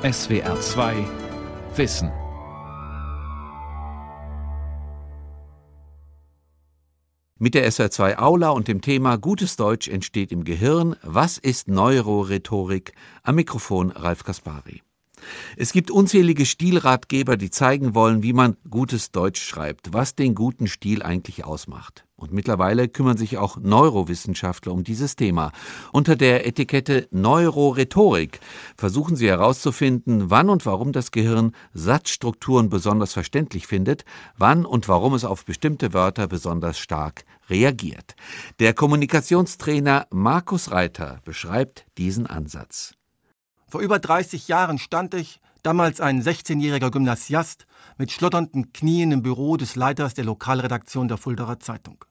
SWR 2 Wissen. Mit der SR2 Aula und dem Thema Gutes Deutsch entsteht im Gehirn. Was ist Neurorhetorik? Am Mikrofon Ralf Kaspari. Es gibt unzählige Stilratgeber, die zeigen wollen, wie man gutes Deutsch schreibt, was den guten Stil eigentlich ausmacht. Und mittlerweile kümmern sich auch Neurowissenschaftler um dieses Thema. Unter der Etikette Neurorhetorik versuchen sie herauszufinden, wann und warum das Gehirn Satzstrukturen besonders verständlich findet, wann und warum es auf bestimmte Wörter besonders stark reagiert. Der Kommunikationstrainer Markus Reiter beschreibt diesen Ansatz. Vor über 30 Jahren stand ich, damals ein 16-jähriger Gymnasiast, mit schlotternden Knien im Büro des Leiters der Lokalredaktion der Fuldaer Zeitung.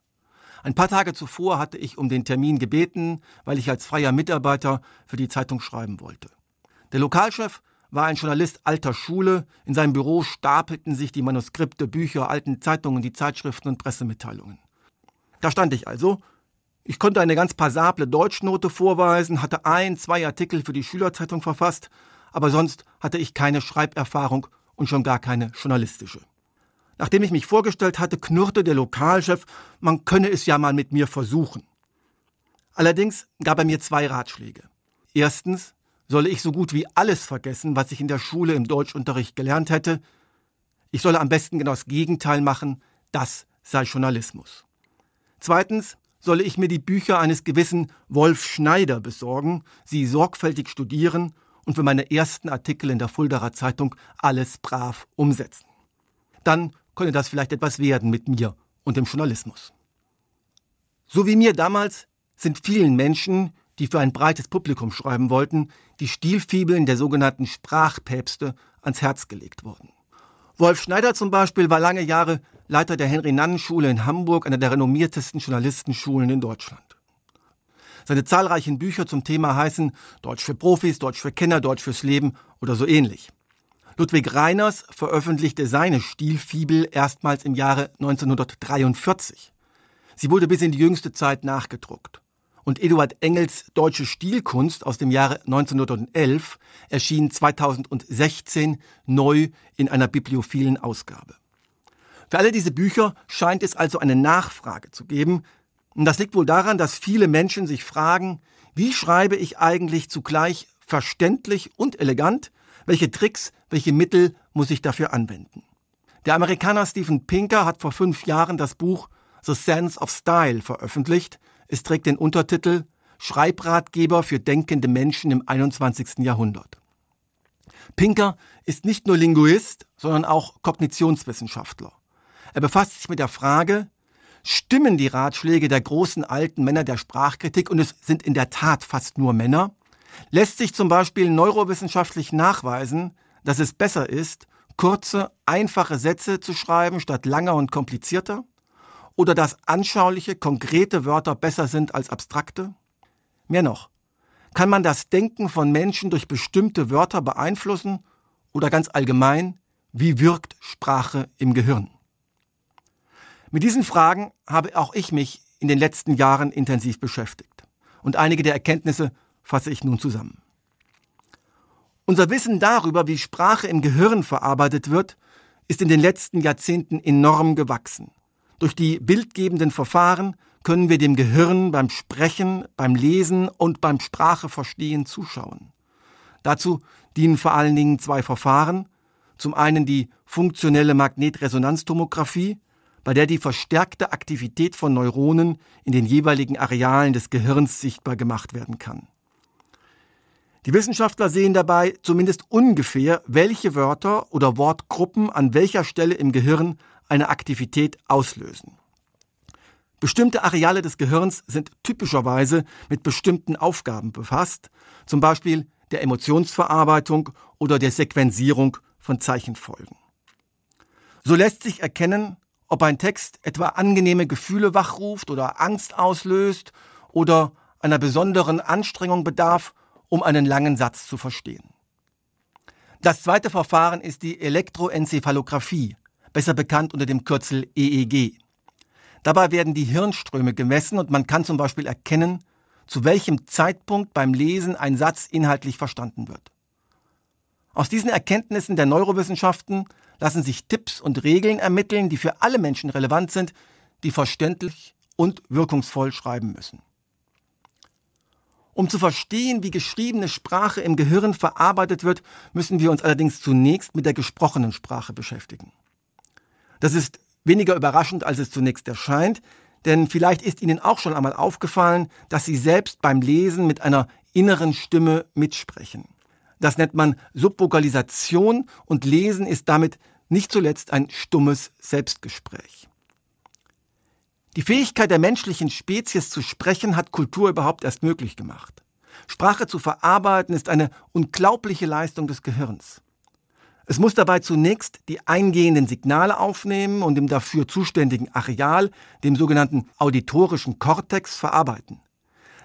Ein paar Tage zuvor hatte ich um den Termin gebeten, weil ich als freier Mitarbeiter für die Zeitung schreiben wollte. Der Lokalchef war ein Journalist alter Schule. In seinem Büro stapelten sich die Manuskripte, Bücher, alten Zeitungen, die Zeitschriften und Pressemitteilungen. Da stand ich also ich konnte eine ganz passable Deutschnote vorweisen, hatte ein, zwei Artikel für die Schülerzeitung verfasst, aber sonst hatte ich keine Schreiberfahrung und schon gar keine journalistische. Nachdem ich mich vorgestellt hatte, knurrte der Lokalchef, man könne es ja mal mit mir versuchen. Allerdings gab er mir zwei Ratschläge. Erstens solle ich so gut wie alles vergessen, was ich in der Schule im Deutschunterricht gelernt hätte. Ich solle am besten genau das Gegenteil machen, das sei Journalismus. Zweitens solle ich mir die Bücher eines gewissen Wolf Schneider besorgen, sie sorgfältig studieren und für meine ersten Artikel in der Fuldaer Zeitung alles brav umsetzen. Dann könne das vielleicht etwas werden mit mir und dem Journalismus. So wie mir damals sind vielen Menschen, die für ein breites Publikum schreiben wollten, die Stilfibeln der sogenannten Sprachpäpste ans Herz gelegt worden. Wolf Schneider zum Beispiel war lange Jahre Leiter der Henry-Nannen-Schule in Hamburg, einer der renommiertesten Journalistenschulen in Deutschland. Seine zahlreichen Bücher zum Thema heißen Deutsch für Profis, Deutsch für Kenner, Deutsch fürs Leben oder so ähnlich. Ludwig Reiners veröffentlichte seine Stilfibel erstmals im Jahre 1943. Sie wurde bis in die jüngste Zeit nachgedruckt. Und Eduard Engels Deutsche Stilkunst aus dem Jahre 1911 erschien 2016 neu in einer bibliophilen Ausgabe. Für alle diese Bücher scheint es also eine Nachfrage zu geben. Und das liegt wohl daran, dass viele Menschen sich fragen, wie schreibe ich eigentlich zugleich verständlich und elegant? Welche Tricks, welche Mittel muss ich dafür anwenden? Der Amerikaner Steven Pinker hat vor fünf Jahren das Buch The Sense of Style veröffentlicht. Es trägt den Untertitel Schreibratgeber für denkende Menschen im 21. Jahrhundert. Pinker ist nicht nur Linguist, sondern auch Kognitionswissenschaftler. Er befasst sich mit der Frage, stimmen die Ratschläge der großen alten Männer der Sprachkritik, und es sind in der Tat fast nur Männer, lässt sich zum Beispiel neurowissenschaftlich nachweisen, dass es besser ist, kurze, einfache Sätze zu schreiben statt langer und komplizierter? Oder dass anschauliche, konkrete Wörter besser sind als abstrakte? Mehr noch, kann man das Denken von Menschen durch bestimmte Wörter beeinflussen? Oder ganz allgemein, wie wirkt Sprache im Gehirn? Mit diesen Fragen habe auch ich mich in den letzten Jahren intensiv beschäftigt. Und einige der Erkenntnisse fasse ich nun zusammen. Unser Wissen darüber, wie Sprache im Gehirn verarbeitet wird, ist in den letzten Jahrzehnten enorm gewachsen. Durch die bildgebenden Verfahren können wir dem Gehirn beim Sprechen, beim Lesen und beim Spracheverstehen zuschauen. Dazu dienen vor allen Dingen zwei Verfahren. Zum einen die funktionelle Magnetresonanztomographie, bei der die verstärkte Aktivität von Neuronen in den jeweiligen Arealen des Gehirns sichtbar gemacht werden kann. Die Wissenschaftler sehen dabei zumindest ungefähr, welche Wörter oder Wortgruppen an welcher Stelle im Gehirn eine Aktivität auslösen. Bestimmte Areale des Gehirns sind typischerweise mit bestimmten Aufgaben befasst, zum Beispiel der Emotionsverarbeitung oder der Sequenzierung von Zeichenfolgen. So lässt sich erkennen, ob ein Text etwa angenehme Gefühle wachruft oder Angst auslöst oder einer besonderen Anstrengung bedarf, um einen langen Satz zu verstehen. Das zweite Verfahren ist die Elektroenzephalographie, besser bekannt unter dem Kürzel EEG. Dabei werden die Hirnströme gemessen und man kann zum Beispiel erkennen, zu welchem Zeitpunkt beim Lesen ein Satz inhaltlich verstanden wird. Aus diesen Erkenntnissen der Neurowissenschaften lassen sich Tipps und Regeln ermitteln, die für alle Menschen relevant sind, die verständlich und wirkungsvoll schreiben müssen. Um zu verstehen, wie geschriebene Sprache im Gehirn verarbeitet wird, müssen wir uns allerdings zunächst mit der gesprochenen Sprache beschäftigen. Das ist weniger überraschend, als es zunächst erscheint, denn vielleicht ist Ihnen auch schon einmal aufgefallen, dass Sie selbst beim Lesen mit einer inneren Stimme mitsprechen. Das nennt man Subvokalisation und Lesen ist damit nicht zuletzt ein stummes Selbstgespräch. Die Fähigkeit der menschlichen Spezies zu sprechen hat Kultur überhaupt erst möglich gemacht. Sprache zu verarbeiten ist eine unglaubliche Leistung des Gehirns. Es muss dabei zunächst die eingehenden Signale aufnehmen und im dafür zuständigen Areal, dem sogenannten auditorischen Kortex, verarbeiten.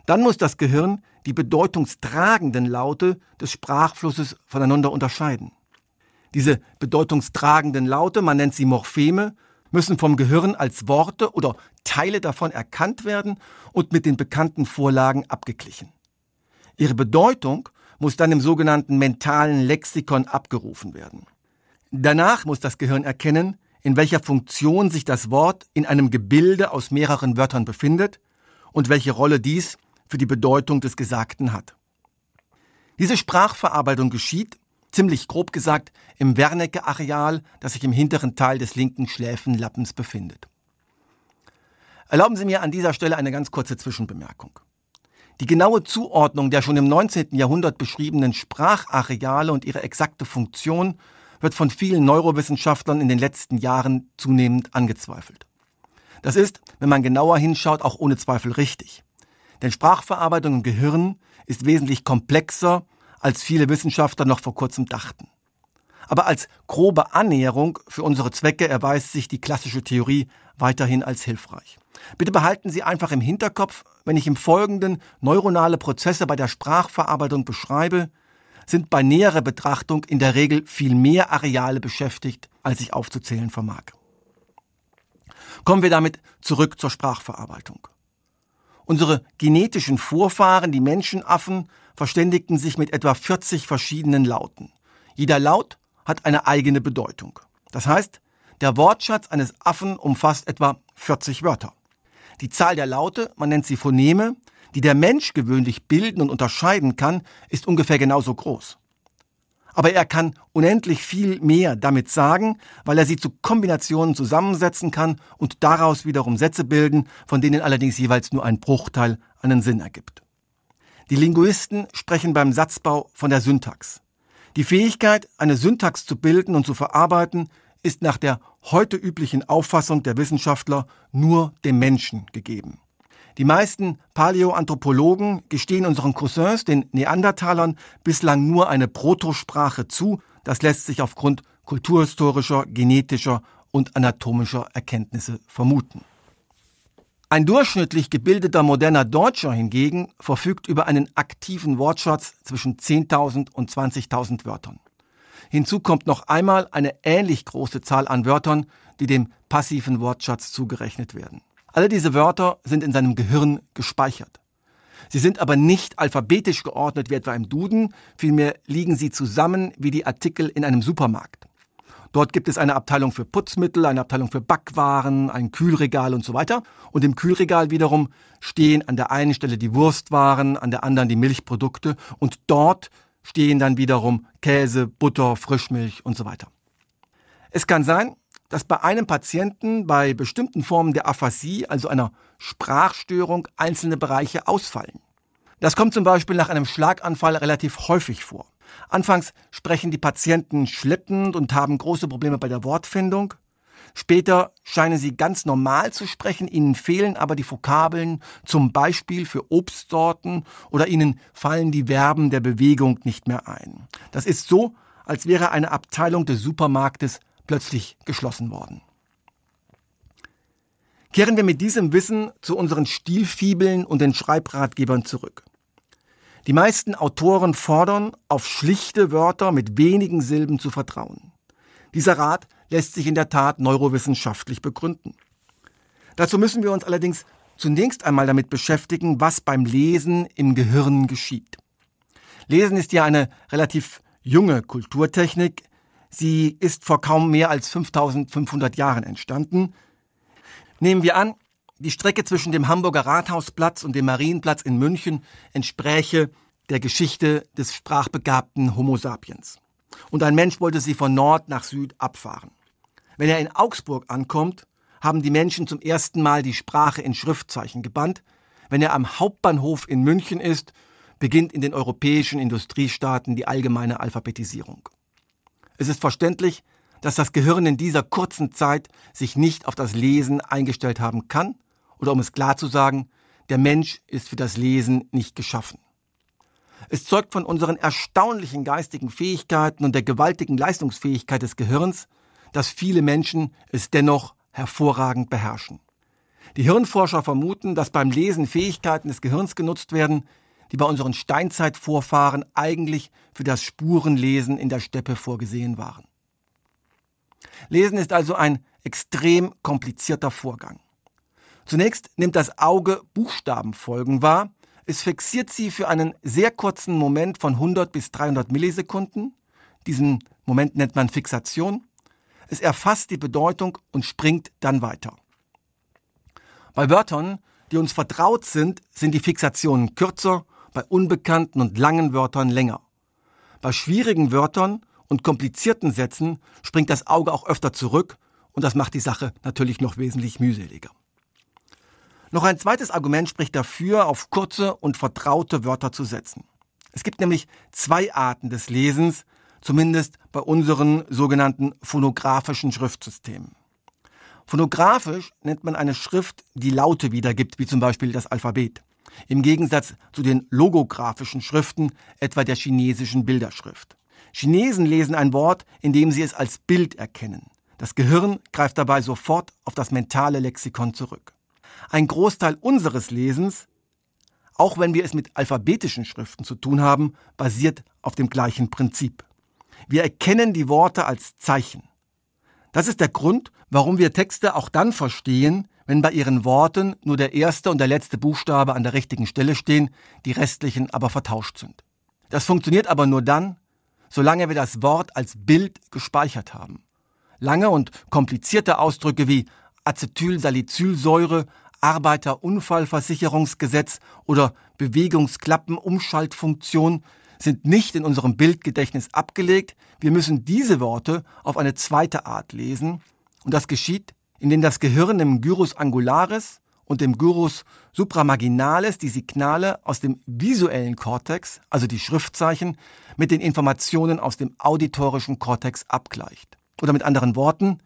Dann muss das Gehirn die bedeutungstragenden Laute des Sprachflusses voneinander unterscheiden. Diese bedeutungstragenden Laute, man nennt sie Morpheme, müssen vom Gehirn als Worte oder Teile davon erkannt werden und mit den bekannten Vorlagen abgeglichen. Ihre Bedeutung muss dann im sogenannten mentalen Lexikon abgerufen werden. Danach muss das Gehirn erkennen, in welcher Funktion sich das Wort in einem Gebilde aus mehreren Wörtern befindet und welche Rolle dies für die Bedeutung des Gesagten hat. Diese Sprachverarbeitung geschieht, ziemlich grob gesagt, im Wernicke-Areal, das sich im hinteren Teil des linken Schläfenlappens befindet. Erlauben Sie mir an dieser Stelle eine ganz kurze Zwischenbemerkung. Die genaue Zuordnung der schon im 19. Jahrhundert beschriebenen Sprachareale und ihre exakte Funktion wird von vielen Neurowissenschaftlern in den letzten Jahren zunehmend angezweifelt. Das ist, wenn man genauer hinschaut, auch ohne Zweifel richtig. Denn Sprachverarbeitung im Gehirn ist wesentlich komplexer als viele Wissenschaftler noch vor kurzem dachten. Aber als grobe Annäherung für unsere Zwecke erweist sich die klassische Theorie weiterhin als hilfreich. Bitte behalten Sie einfach im Hinterkopf, wenn ich im Folgenden neuronale Prozesse bei der Sprachverarbeitung beschreibe, sind bei näherer Betrachtung in der Regel viel mehr Areale beschäftigt, als ich aufzuzählen vermag. Kommen wir damit zurück zur Sprachverarbeitung. Unsere genetischen Vorfahren, die Menschenaffen, verständigten sich mit etwa 40 verschiedenen Lauten. Jeder Laut hat eine eigene Bedeutung. Das heißt, der Wortschatz eines Affen umfasst etwa 40 Wörter. Die Zahl der Laute, man nennt sie Phoneme, die der Mensch gewöhnlich bilden und unterscheiden kann, ist ungefähr genauso groß. Aber er kann unendlich viel mehr damit sagen, weil er sie zu Kombinationen zusammensetzen kann und daraus wiederum Sätze bilden, von denen allerdings jeweils nur ein Bruchteil einen Sinn ergibt. Die Linguisten sprechen beim Satzbau von der Syntax. Die Fähigkeit, eine Syntax zu bilden und zu verarbeiten, ist nach der heute üblichen Auffassung der Wissenschaftler nur dem Menschen gegeben. Die meisten Paläoanthropologen gestehen unseren Cousins, den Neandertalern, bislang nur eine Protosprache zu. Das lässt sich aufgrund kulturhistorischer, genetischer und anatomischer Erkenntnisse vermuten. Ein durchschnittlich gebildeter moderner Deutscher hingegen verfügt über einen aktiven Wortschatz zwischen 10.000 und 20.000 Wörtern. Hinzu kommt noch einmal eine ähnlich große Zahl an Wörtern, die dem passiven Wortschatz zugerechnet werden. Alle diese Wörter sind in seinem Gehirn gespeichert. Sie sind aber nicht alphabetisch geordnet wie etwa im Duden, vielmehr liegen sie zusammen wie die Artikel in einem Supermarkt. Dort gibt es eine Abteilung für Putzmittel, eine Abteilung für Backwaren, ein Kühlregal und so weiter. Und im Kühlregal wiederum stehen an der einen Stelle die Wurstwaren, an der anderen die Milchprodukte und dort stehen dann wiederum Käse, Butter, Frischmilch und so weiter. Es kann sein, dass bei einem Patienten bei bestimmten Formen der Aphasie, also einer Sprachstörung, einzelne Bereiche ausfallen. Das kommt zum Beispiel nach einem Schlaganfall relativ häufig vor. Anfangs sprechen die Patienten schleppend und haben große Probleme bei der Wortfindung. Später scheinen sie ganz normal zu sprechen, ihnen fehlen aber die Vokabeln, zum Beispiel für Obstsorten, oder ihnen fallen die Verben der Bewegung nicht mehr ein. Das ist so, als wäre eine Abteilung des Supermarktes plötzlich geschlossen worden. Kehren wir mit diesem Wissen zu unseren Stilfibeln und den Schreibratgebern zurück. Die meisten Autoren fordern, auf schlichte Wörter mit wenigen Silben zu vertrauen. Dieser Rat lässt sich in der Tat neurowissenschaftlich begründen. Dazu müssen wir uns allerdings zunächst einmal damit beschäftigen, was beim Lesen im Gehirn geschieht. Lesen ist ja eine relativ junge Kulturtechnik. Sie ist vor kaum mehr als 5500 Jahren entstanden. Nehmen wir an, die Strecke zwischen dem Hamburger Rathausplatz und dem Marienplatz in München entspräche der Geschichte des sprachbegabten Homo sapiens. Und ein Mensch wollte sie von Nord nach Süd abfahren. Wenn er in Augsburg ankommt, haben die Menschen zum ersten Mal die Sprache in Schriftzeichen gebannt. Wenn er am Hauptbahnhof in München ist, beginnt in den europäischen Industriestaaten die allgemeine Alphabetisierung. Es ist verständlich, dass das Gehirn in dieser kurzen Zeit sich nicht auf das Lesen eingestellt haben kann, oder um es klar zu sagen, der Mensch ist für das Lesen nicht geschaffen. Es zeugt von unseren erstaunlichen geistigen Fähigkeiten und der gewaltigen Leistungsfähigkeit des Gehirns, dass viele Menschen es dennoch hervorragend beherrschen. Die Hirnforscher vermuten, dass beim Lesen Fähigkeiten des Gehirns genutzt werden, die bei unseren Steinzeitvorfahren eigentlich für das Spurenlesen in der Steppe vorgesehen waren. Lesen ist also ein extrem komplizierter Vorgang. Zunächst nimmt das Auge Buchstabenfolgen wahr, es fixiert sie für einen sehr kurzen Moment von 100 bis 300 Millisekunden. Diesen Moment nennt man Fixation. Es erfasst die Bedeutung und springt dann weiter. Bei Wörtern, die uns vertraut sind, sind die Fixationen kürzer, bei unbekannten und langen Wörtern länger. Bei schwierigen Wörtern und komplizierten Sätzen springt das Auge auch öfter zurück und das macht die Sache natürlich noch wesentlich mühseliger. Noch ein zweites Argument spricht dafür, auf kurze und vertraute Wörter zu setzen. Es gibt nämlich zwei Arten des Lesens, zumindest bei unseren sogenannten phonografischen Schriftsystemen. Phonografisch nennt man eine Schrift, die Laute wiedergibt, wie zum Beispiel das Alphabet. Im Gegensatz zu den logografischen Schriften, etwa der chinesischen Bilderschrift. Chinesen lesen ein Wort, indem sie es als Bild erkennen. Das Gehirn greift dabei sofort auf das mentale Lexikon zurück. Ein Großteil unseres Lesens, auch wenn wir es mit alphabetischen Schriften zu tun haben, basiert auf dem gleichen Prinzip. Wir erkennen die Worte als Zeichen. Das ist der Grund, warum wir Texte auch dann verstehen, wenn bei ihren Worten nur der erste und der letzte Buchstabe an der richtigen Stelle stehen, die restlichen aber vertauscht sind. Das funktioniert aber nur dann, solange wir das Wort als Bild gespeichert haben. Lange und komplizierte Ausdrücke wie Acetylsalicylsäure, Arbeiterunfallversicherungsgesetz oder Bewegungsklappenumschaltfunktion sind nicht in unserem Bildgedächtnis abgelegt. Wir müssen diese Worte auf eine zweite Art lesen. Und das geschieht, indem das Gehirn im Gyrus angularis und dem Gyrus supramarginalis die Signale aus dem visuellen Kortex, also die Schriftzeichen, mit den Informationen aus dem auditorischen Kortex abgleicht. Oder mit anderen Worten,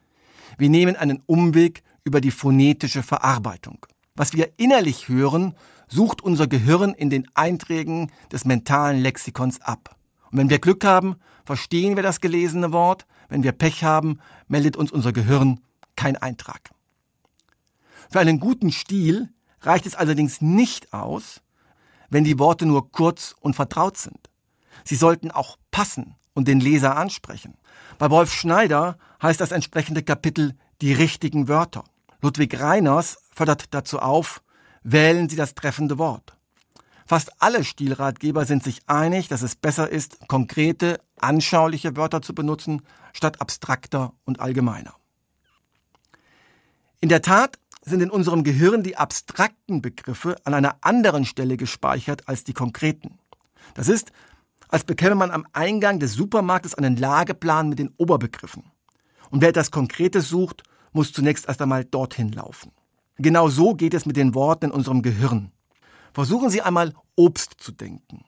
wir nehmen einen Umweg über die phonetische Verarbeitung. Was wir innerlich hören, sucht unser Gehirn in den Einträgen des mentalen Lexikons ab. Und wenn wir Glück haben, verstehen wir das gelesene Wort. Wenn wir Pech haben, meldet uns unser Gehirn kein Eintrag. Für einen guten Stil reicht es allerdings nicht aus, wenn die Worte nur kurz und vertraut sind. Sie sollten auch passen und den Leser ansprechen. Bei Wolf Schneider heißt das entsprechende Kapitel die richtigen Wörter. Ludwig Reiners fördert dazu auf, wählen Sie das treffende Wort. Fast alle Stilratgeber sind sich einig, dass es besser ist, konkrete, anschauliche Wörter zu benutzen, statt abstrakter und allgemeiner. In der Tat sind in unserem Gehirn die abstrakten Begriffe an einer anderen Stelle gespeichert als die konkreten. Das ist, als bekäme man am Eingang des Supermarktes einen Lageplan mit den Oberbegriffen. Und wer etwas Konkretes sucht, muss zunächst erst einmal dorthin laufen. Genau so geht es mit den Worten in unserem Gehirn. Versuchen Sie einmal Obst zu denken.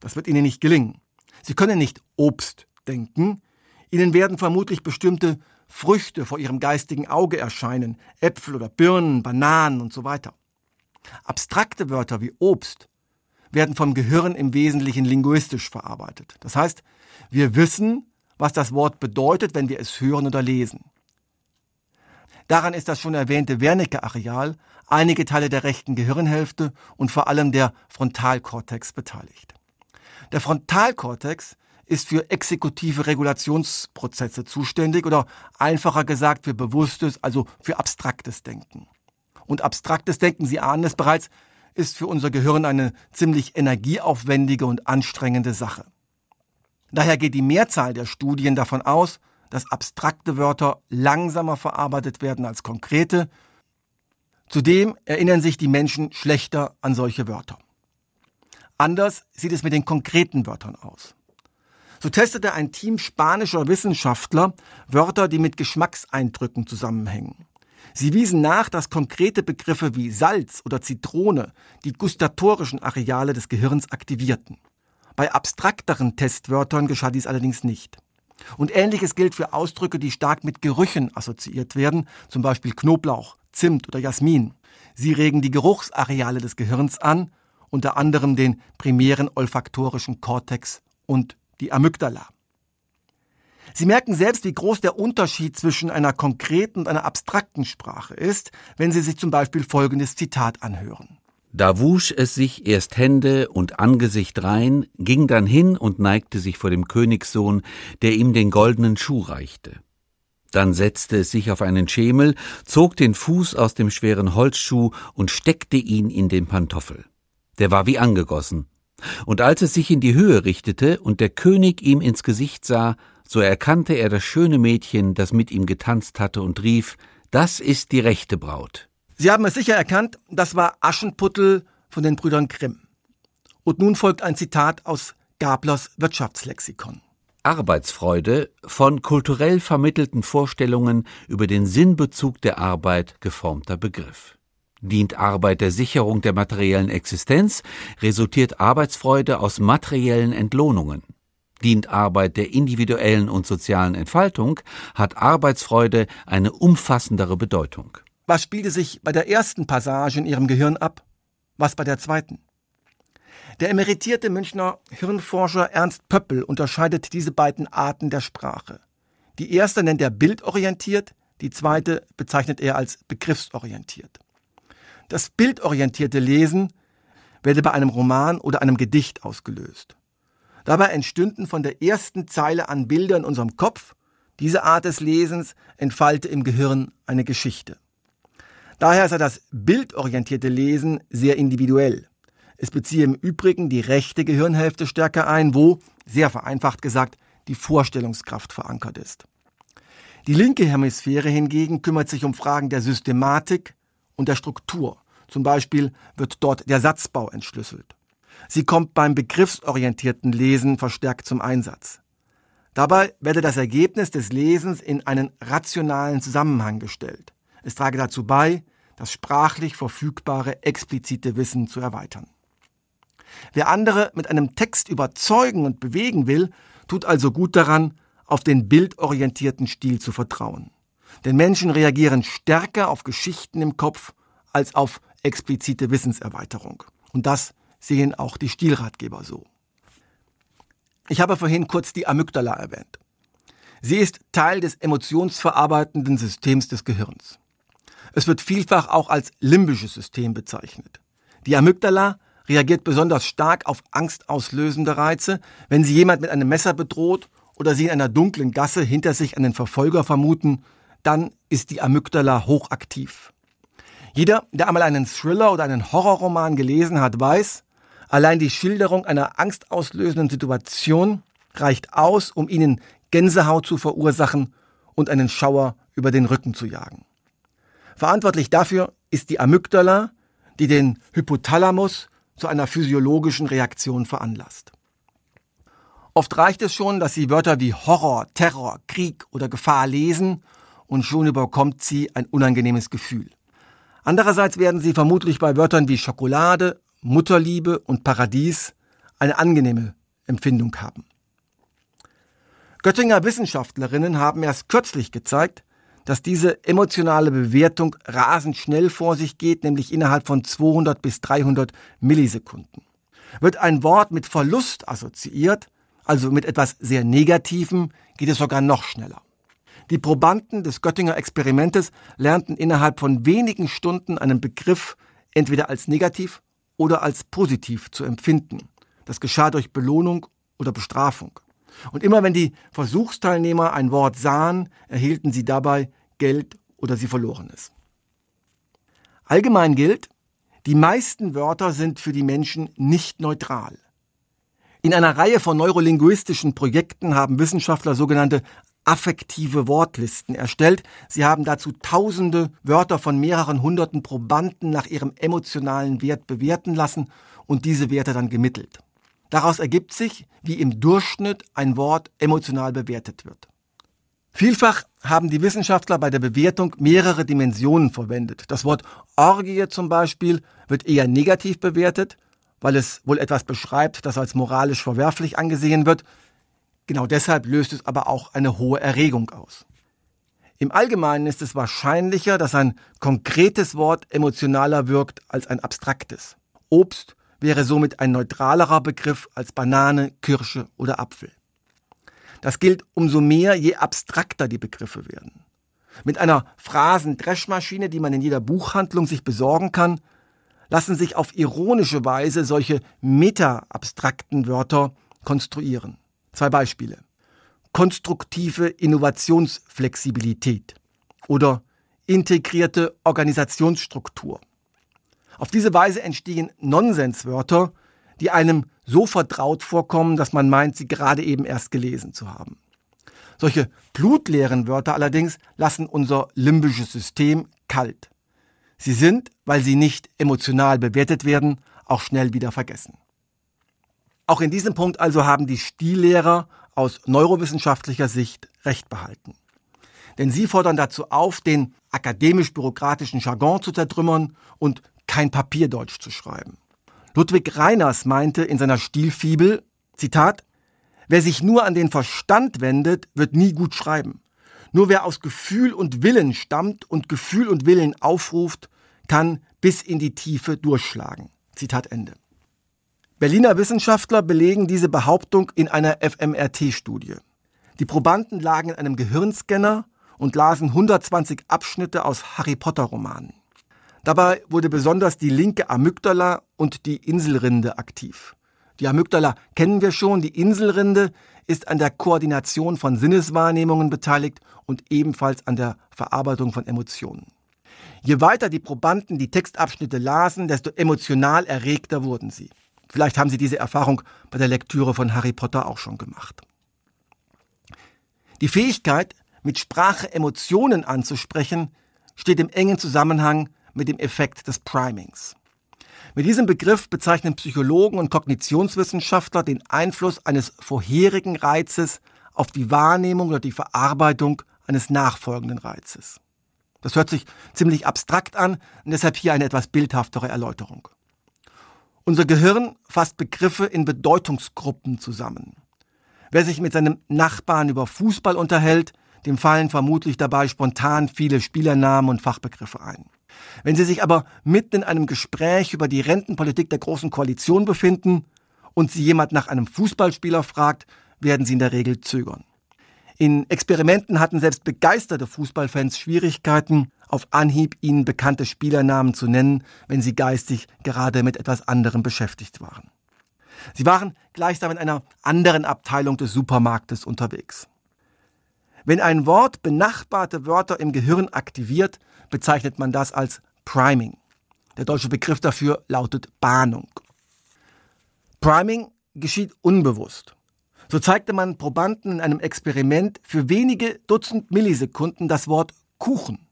Das wird Ihnen nicht gelingen. Sie können nicht Obst denken. Ihnen werden vermutlich bestimmte Früchte vor Ihrem geistigen Auge erscheinen, Äpfel oder Birnen, Bananen und so weiter. Abstrakte Wörter wie Obst werden vom Gehirn im Wesentlichen linguistisch verarbeitet. Das heißt, wir wissen, was das Wort bedeutet, wenn wir es hören oder lesen. Daran ist das schon erwähnte Wernicke-Areal, einige Teile der rechten Gehirnhälfte und vor allem der Frontalkortex beteiligt. Der Frontalkortex ist für exekutive Regulationsprozesse zuständig oder einfacher gesagt für bewusstes, also für abstraktes Denken. Und abstraktes Denken, Sie ahnen es bereits, ist für unser Gehirn eine ziemlich energieaufwendige und anstrengende Sache. Daher geht die Mehrzahl der Studien davon aus, dass abstrakte Wörter langsamer verarbeitet werden als konkrete. Zudem erinnern sich die Menschen schlechter an solche Wörter. Anders sieht es mit den konkreten Wörtern aus. So testete ein Team spanischer Wissenschaftler Wörter, die mit Geschmackseindrücken zusammenhängen. Sie wiesen nach, dass konkrete Begriffe wie Salz oder Zitrone die gustatorischen Areale des Gehirns aktivierten. Bei abstrakteren Testwörtern geschah dies allerdings nicht. Und ähnliches gilt für Ausdrücke, die stark mit Gerüchen assoziiert werden, zum Beispiel Knoblauch, Zimt oder Jasmin. Sie regen die Geruchsareale des Gehirns an, unter anderem den primären olfaktorischen Kortex und die Amygdala. Sie merken selbst, wie groß der Unterschied zwischen einer konkreten und einer abstrakten Sprache ist, wenn Sie sich zum Beispiel folgendes Zitat anhören. Da wusch es sich erst Hände und Angesicht rein, ging dann hin und neigte sich vor dem Königssohn, der ihm den goldenen Schuh reichte. Dann setzte es sich auf einen Schemel, zog den Fuß aus dem schweren Holzschuh und steckte ihn in den Pantoffel. Der war wie angegossen. Und als es sich in die Höhe richtete und der König ihm ins Gesicht sah, so erkannte er das schöne Mädchen, das mit ihm getanzt hatte, und rief, das ist die rechte Braut. Sie haben es sicher erkannt, das war Aschenputtel von den Brüdern Grimm. Und nun folgt ein Zitat aus Gablers Wirtschaftslexikon. Arbeitsfreude von kulturell vermittelten Vorstellungen über den Sinnbezug der Arbeit geformter Begriff. Dient Arbeit der Sicherung der materiellen Existenz, resultiert Arbeitsfreude aus materiellen Entlohnungen. Dient Arbeit der individuellen und sozialen Entfaltung, hat Arbeitsfreude eine umfassendere Bedeutung. Was spielte sich bei der ersten Passage in ihrem Gehirn ab? Was bei der zweiten? Der emeritierte Münchner Hirnforscher Ernst Pöppel unterscheidet diese beiden Arten der Sprache. Die erste nennt er bildorientiert, die zweite bezeichnet er als begriffsorientiert. Das bildorientierte Lesen werde bei einem Roman oder einem Gedicht ausgelöst. Dabei entstünden von der ersten Zeile an Bilder in unserem Kopf. Diese Art des Lesens entfalte im Gehirn eine Geschichte. Daher sei das bildorientierte Lesen sehr individuell. Es beziehe im Übrigen die rechte Gehirnhälfte stärker ein, wo, sehr vereinfacht gesagt, die Vorstellungskraft verankert ist. Die linke Hemisphäre hingegen kümmert sich um Fragen der Systematik und der Struktur. Zum Beispiel wird dort der Satzbau entschlüsselt. Sie kommt beim begriffsorientierten Lesen verstärkt zum Einsatz. Dabei werde das Ergebnis des Lesens in einen rationalen Zusammenhang gestellt. Es trage dazu bei, das sprachlich verfügbare explizite Wissen zu erweitern. Wer andere mit einem Text überzeugen und bewegen will, tut also gut daran, auf den bildorientierten Stil zu vertrauen. Denn Menschen reagieren stärker auf Geschichten im Kopf als auf explizite Wissenserweiterung. Und das sehen auch die Stilratgeber so. Ich habe vorhin kurz die Amygdala erwähnt. Sie ist Teil des emotionsverarbeitenden Systems des Gehirns. Es wird vielfach auch als limbisches System bezeichnet. Die Amygdala reagiert besonders stark auf angstauslösende Reize, wenn sie jemand mit einem Messer bedroht oder sie in einer dunklen Gasse hinter sich einen Verfolger vermuten, dann ist die Amygdala hochaktiv. Jeder, der einmal einen Thriller oder einen Horrorroman gelesen hat, weiß, allein die Schilderung einer angstauslösenden Situation reicht aus, um ihnen Gänsehaut zu verursachen und einen Schauer über den Rücken zu jagen. Verantwortlich dafür ist die Amygdala, die den Hypothalamus zu einer physiologischen Reaktion veranlasst. Oft reicht es schon, dass Sie Wörter wie Horror, Terror, Krieg oder Gefahr lesen und schon überkommt Sie ein unangenehmes Gefühl. Andererseits werden Sie vermutlich bei Wörtern wie Schokolade, Mutterliebe und Paradies eine angenehme Empfindung haben. Göttinger Wissenschaftlerinnen haben erst kürzlich gezeigt, dass diese emotionale Bewertung rasend schnell vor sich geht, nämlich innerhalb von 200 bis 300 Millisekunden. Wird ein Wort mit Verlust assoziiert, also mit etwas sehr Negativem, geht es sogar noch schneller. Die Probanden des Göttinger Experimentes lernten innerhalb von wenigen Stunden einen Begriff entweder als negativ oder als positiv zu empfinden. Das geschah durch Belohnung oder Bestrafung. Und immer wenn die Versuchsteilnehmer ein Wort sahen, erhielten sie dabei Geld oder sie verloren es. Allgemein gilt, die meisten Wörter sind für die Menschen nicht neutral. In einer Reihe von neurolinguistischen Projekten haben Wissenschaftler sogenannte affektive Wortlisten erstellt. Sie haben dazu tausende Wörter von mehreren hunderten Probanden nach ihrem emotionalen Wert bewerten lassen und diese Werte dann gemittelt. Daraus ergibt sich, wie im Durchschnitt ein Wort emotional bewertet wird. Vielfach haben die Wissenschaftler bei der Bewertung mehrere Dimensionen verwendet. Das Wort Orgie zum Beispiel wird eher negativ bewertet, weil es wohl etwas beschreibt, das als moralisch verwerflich angesehen wird. Genau deshalb löst es aber auch eine hohe Erregung aus. Im Allgemeinen ist es wahrscheinlicher, dass ein konkretes Wort emotionaler wirkt als ein abstraktes. Obst wäre somit ein neutralerer Begriff als Banane, Kirsche oder Apfel. Das gilt umso mehr, je abstrakter die Begriffe werden. Mit einer Phrasendreschmaschine, die man in jeder Buchhandlung sich besorgen kann, lassen sich auf ironische Weise solche meta-abstrakten Wörter konstruieren. Zwei Beispiele. Konstruktive Innovationsflexibilität oder integrierte Organisationsstruktur. Auf diese Weise entstehen Nonsenswörter, die einem so vertraut vorkommen, dass man meint, sie gerade eben erst gelesen zu haben. Solche blutleeren Wörter allerdings lassen unser limbisches System kalt. Sie sind, weil sie nicht emotional bewertet werden, auch schnell wieder vergessen. Auch in diesem Punkt also haben die Stillehrer aus neurowissenschaftlicher Sicht recht behalten. Denn sie fordern dazu auf, den akademisch-bürokratischen Jargon zu zertrümmern und kein Papierdeutsch zu schreiben. Ludwig Reiners meinte in seiner Stilfibel, Zitat, Wer sich nur an den Verstand wendet, wird nie gut schreiben. Nur wer aus Gefühl und Willen stammt und Gefühl und Willen aufruft, kann bis in die Tiefe durchschlagen. Zitat Ende. Berliner Wissenschaftler belegen diese Behauptung in einer FMRT-Studie. Die Probanden lagen in einem Gehirnscanner und lasen 120 Abschnitte aus Harry Potter-Romanen. Dabei wurde besonders die linke Amygdala und die Inselrinde aktiv. Die Amygdala kennen wir schon, die Inselrinde ist an der Koordination von Sinneswahrnehmungen beteiligt und ebenfalls an der Verarbeitung von Emotionen. Je weiter die Probanden die Textabschnitte lasen, desto emotional erregter wurden sie. Vielleicht haben Sie diese Erfahrung bei der Lektüre von Harry Potter auch schon gemacht. Die Fähigkeit, mit Sprache Emotionen anzusprechen, steht im engen Zusammenhang mit dem Effekt des Primings. Mit diesem Begriff bezeichnen Psychologen und Kognitionswissenschaftler den Einfluss eines vorherigen Reizes auf die Wahrnehmung oder die Verarbeitung eines nachfolgenden Reizes. Das hört sich ziemlich abstrakt an und deshalb hier eine etwas bildhaftere Erläuterung. Unser Gehirn fasst Begriffe in Bedeutungsgruppen zusammen. Wer sich mit seinem Nachbarn über Fußball unterhält, dem fallen vermutlich dabei spontan viele Spielernamen und Fachbegriffe ein. Wenn Sie sich aber mitten in einem Gespräch über die Rentenpolitik der Großen Koalition befinden und Sie jemand nach einem Fußballspieler fragt, werden Sie in der Regel zögern. In Experimenten hatten selbst begeisterte Fußballfans Schwierigkeiten, auf Anhieb ihnen bekannte Spielernamen zu nennen, wenn sie geistig gerade mit etwas anderem beschäftigt waren. Sie waren gleichsam in einer anderen Abteilung des Supermarktes unterwegs. Wenn ein Wort benachbarte Wörter im Gehirn aktiviert, bezeichnet man das als Priming. Der deutsche Begriff dafür lautet Bahnung. Priming geschieht unbewusst. So zeigte man Probanden in einem Experiment für wenige Dutzend Millisekunden das Wort Kuchen.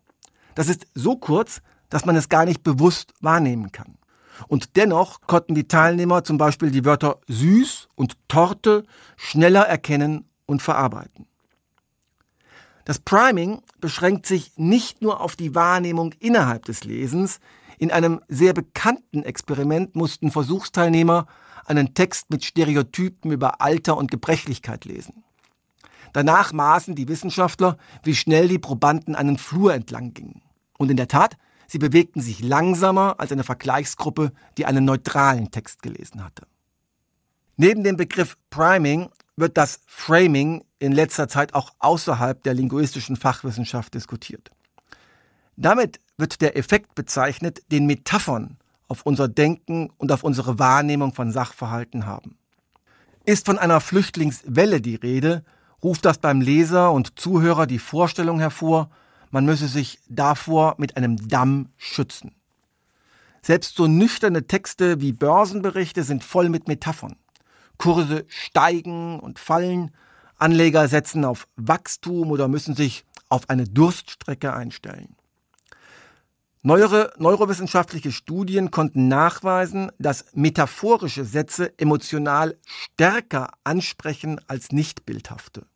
Das ist so kurz, dass man es gar nicht bewusst wahrnehmen kann. Und dennoch konnten die Teilnehmer zum Beispiel die Wörter süß und Torte schneller erkennen und verarbeiten. Das Priming beschränkt sich nicht nur auf die Wahrnehmung innerhalb des Lesens. In einem sehr bekannten Experiment mussten Versuchsteilnehmer einen Text mit Stereotypen über Alter und Gebrechlichkeit lesen. Danach maßen die Wissenschaftler, wie schnell die Probanden einen Flur entlang gingen. Und in der Tat, sie bewegten sich langsamer als eine Vergleichsgruppe, die einen neutralen Text gelesen hatte. Neben dem Begriff Priming wird das Framing in letzter Zeit auch außerhalb der linguistischen Fachwissenschaft diskutiert. Damit wird der Effekt bezeichnet, den Metaphern auf unser Denken und auf unsere Wahrnehmung von Sachverhalten haben. Ist von einer Flüchtlingswelle die Rede, ruft das beim Leser und Zuhörer die Vorstellung hervor, man müsse sich davor mit einem Damm schützen. Selbst so nüchterne Texte wie Börsenberichte sind voll mit Metaphern. Kurse steigen und fallen, Anleger setzen auf Wachstum oder müssen sich auf eine Durststrecke einstellen. Neuere neurowissenschaftliche Studien konnten nachweisen, dass metaphorische Sätze emotional stärker ansprechen als nicht bildhafte.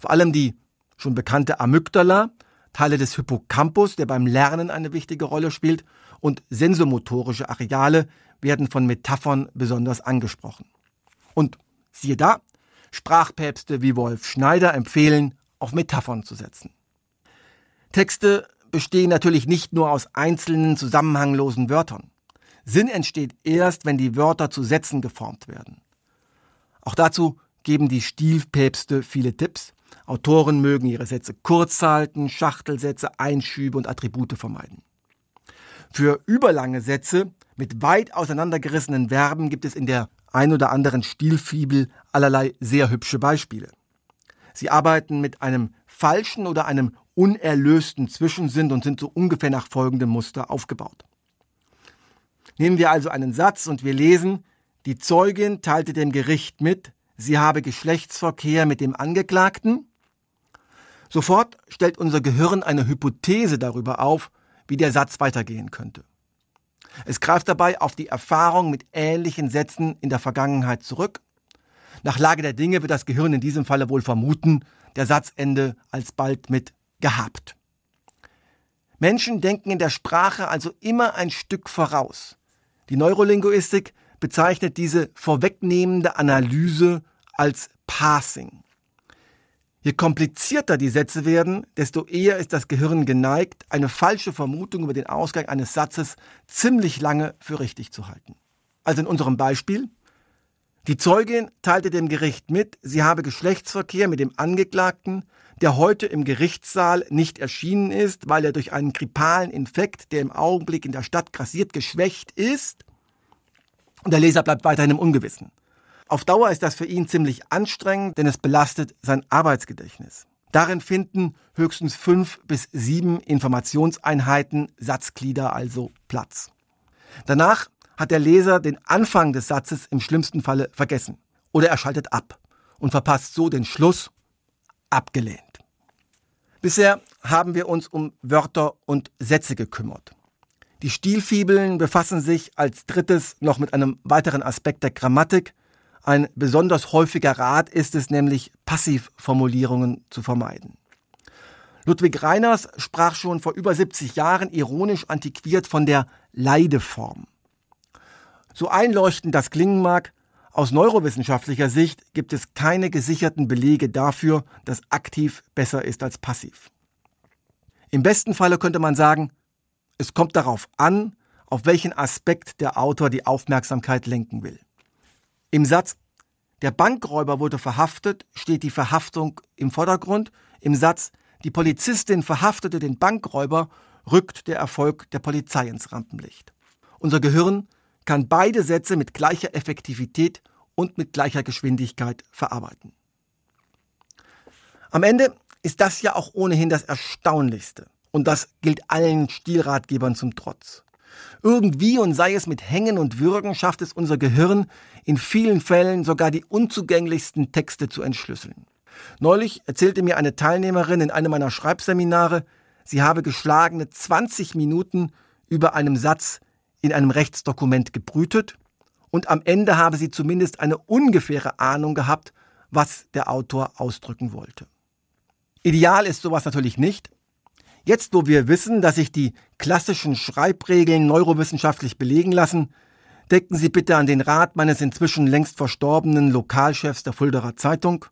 Vor allem die schon bekannte Amygdala, Teile des Hippocampus, der beim Lernen eine wichtige Rolle spielt, und sensomotorische Areale werden von Metaphern besonders angesprochen. Und siehe da, Sprachpäpste wie Wolf Schneider empfehlen, auf Metaphern zu setzen. Texte bestehen natürlich nicht nur aus einzelnen zusammenhanglosen Wörtern. Sinn entsteht erst, wenn die Wörter zu Sätzen geformt werden. Auch dazu geben die Stilpäpste viele Tipps. Autoren mögen ihre Sätze kurz halten, Schachtelsätze, Einschübe und Attribute vermeiden. Für überlange Sätze mit weit auseinandergerissenen Verben gibt es in der ein oder anderen Stilfibel allerlei sehr hübsche Beispiele. Sie arbeiten mit einem falschen oder einem unerlösten Zwischensinn und sind so ungefähr nach folgendem Muster aufgebaut. Nehmen wir also einen Satz und wir lesen, die Zeugin teilte dem Gericht mit, sie habe Geschlechtsverkehr mit dem Angeklagten. Sofort stellt unser Gehirn eine Hypothese darüber auf, wie der Satz weitergehen könnte. Es greift dabei auf die Erfahrung mit ähnlichen Sätzen in der Vergangenheit zurück. Nach Lage der Dinge wird das Gehirn in diesem Falle wohl vermuten, der Satzende alsbald mit gehabt. Menschen denken in der Sprache also immer ein Stück voraus. Die Neurolinguistik bezeichnet diese vorwegnehmende Analyse als Passing. Je komplizierter die Sätze werden, desto eher ist das Gehirn geneigt, eine falsche Vermutung über den Ausgang eines Satzes ziemlich lange für richtig zu halten. Also in unserem Beispiel, die Zeugin teilte dem Gericht mit, sie habe Geschlechtsverkehr mit dem Angeklagten, der heute im Gerichtssaal nicht erschienen ist, weil er durch einen grippalen Infekt, der im Augenblick in der Stadt grassiert, geschwächt ist. Und der Leser bleibt weiterhin im Ungewissen. Auf Dauer ist das für ihn ziemlich anstrengend, denn es belastet sein Arbeitsgedächtnis. Darin finden höchstens fünf bis sieben Informationseinheiten, Satzglieder also Platz. Danach hat der Leser den Anfang des Satzes im schlimmsten Falle vergessen oder er schaltet ab und verpasst so den Schluss abgelehnt. Bisher haben wir uns um Wörter und Sätze gekümmert. Die Stilfibeln befassen sich als drittes noch mit einem weiteren Aspekt der Grammatik. Ein besonders häufiger Rat ist es nämlich, Passivformulierungen zu vermeiden. Ludwig Reiners sprach schon vor über 70 Jahren ironisch antiquiert von der Leideform. So einleuchtend das klingen mag, aus neurowissenschaftlicher Sicht gibt es keine gesicherten Belege dafür, dass aktiv besser ist als passiv. Im besten Falle könnte man sagen, es kommt darauf an, auf welchen Aspekt der Autor die Aufmerksamkeit lenken will. Im Satz Der Bankräuber wurde verhaftet steht die Verhaftung im Vordergrund. Im Satz Die Polizistin verhaftete den Bankräuber rückt der Erfolg der Polizei ins Rampenlicht. Unser Gehirn kann beide Sätze mit gleicher Effektivität und mit gleicher Geschwindigkeit verarbeiten. Am Ende ist das ja auch ohnehin das Erstaunlichste. Und das gilt allen Stilratgebern zum Trotz. Irgendwie und sei es mit Hängen und Würgen schafft es unser Gehirn in vielen Fällen sogar die unzugänglichsten Texte zu entschlüsseln. Neulich erzählte mir eine Teilnehmerin in einem meiner Schreibseminare, sie habe geschlagene 20 Minuten über einem Satz in einem Rechtsdokument gebrütet und am Ende habe sie zumindest eine ungefähre Ahnung gehabt, was der Autor ausdrücken wollte. Ideal ist sowas natürlich nicht. Jetzt, wo wir wissen, dass sich die klassischen Schreibregeln neurowissenschaftlich belegen lassen, denken Sie bitte an den Rat meines inzwischen längst verstorbenen Lokalchefs der Fulderer Zeitung.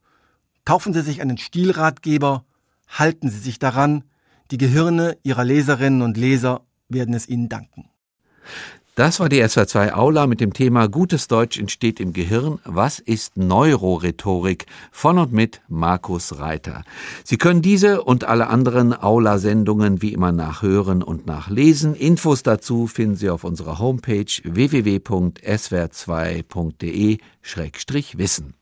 Kaufen Sie sich einen Stilratgeber, halten Sie sich daran, die Gehirne Ihrer Leserinnen und Leser werden es Ihnen danken. Das war die SWR2 Aula mit dem Thema Gutes Deutsch entsteht im Gehirn. Was ist Neurorhetorik? Von und mit Markus Reiter. Sie können diese und alle anderen Aula-Sendungen wie immer nachhören und nachlesen. Infos dazu finden Sie auf unserer Homepage www.swr2.de-wissen.